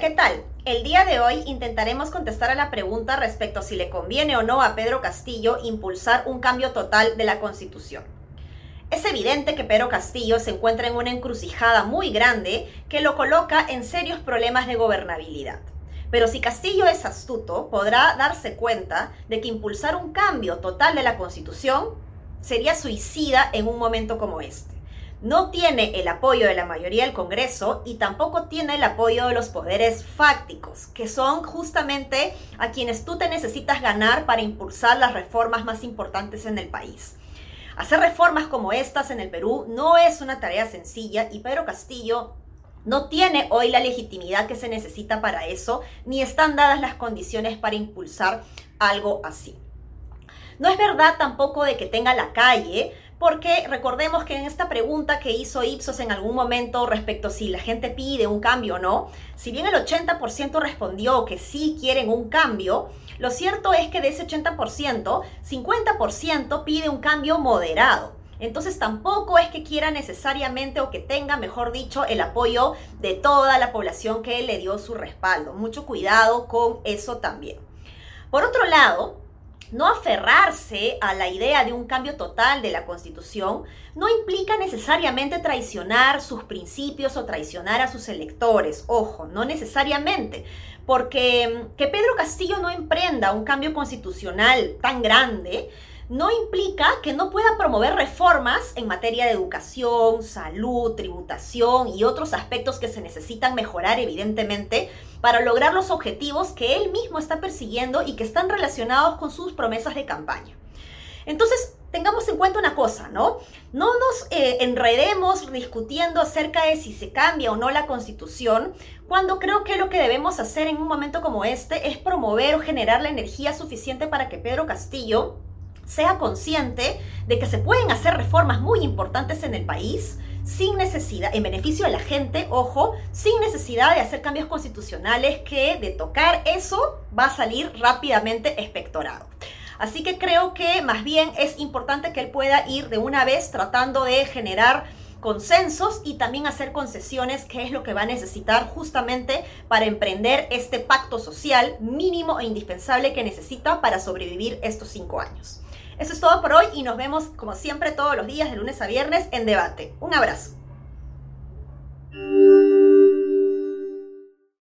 ¿qué tal? El día de hoy intentaremos contestar a la pregunta respecto a si le conviene o no a Pedro Castillo impulsar un cambio total de la Constitución. Es evidente que Pedro Castillo se encuentra en una encrucijada muy grande que lo coloca en serios problemas de gobernabilidad. Pero si Castillo es astuto, podrá darse cuenta de que impulsar un cambio total de la Constitución sería suicida en un momento como este no tiene el apoyo de la mayoría del Congreso y tampoco tiene el apoyo de los poderes fácticos, que son justamente a quienes tú te necesitas ganar para impulsar las reformas más importantes en el país. Hacer reformas como estas en el Perú no es una tarea sencilla y Pedro Castillo no tiene hoy la legitimidad que se necesita para eso, ni están dadas las condiciones para impulsar algo así. No es verdad tampoco de que tenga la calle porque recordemos que en esta pregunta que hizo Ipsos en algún momento respecto a si la gente pide un cambio o no, si bien el 80% respondió que sí quieren un cambio, lo cierto es que de ese 80%, 50% pide un cambio moderado. Entonces tampoco es que quiera necesariamente o que tenga, mejor dicho, el apoyo de toda la población que le dio su respaldo. Mucho cuidado con eso también. Por otro lado, no aferrarse a la idea de un cambio total de la Constitución no implica necesariamente traicionar sus principios o traicionar a sus electores. Ojo, no necesariamente. Porque mm, que Pedro Castillo no emprenda un cambio constitucional tan grande no implica que no pueda promover reformas en materia de educación, salud, tributación y otros aspectos que se necesitan mejorar evidentemente para lograr los objetivos que él mismo está persiguiendo y que están relacionados con sus promesas de campaña. Entonces, tengamos en cuenta una cosa, ¿no? No nos eh, enredemos discutiendo acerca de si se cambia o no la constitución, cuando creo que lo que debemos hacer en un momento como este es promover o generar la energía suficiente para que Pedro Castillo sea consciente de que se pueden hacer reformas muy importantes en el país sin necesidad, en beneficio de la gente, ojo, sin necesidad de hacer cambios constitucionales que de tocar eso va a salir rápidamente espectorado. Así que creo que más bien es importante que él pueda ir de una vez tratando de generar consensos y también hacer concesiones, que es lo que va a necesitar justamente para emprender este pacto social mínimo e indispensable que necesita para sobrevivir estos cinco años. Eso es todo por hoy y nos vemos como siempre todos los días de lunes a viernes en debate. Un abrazo.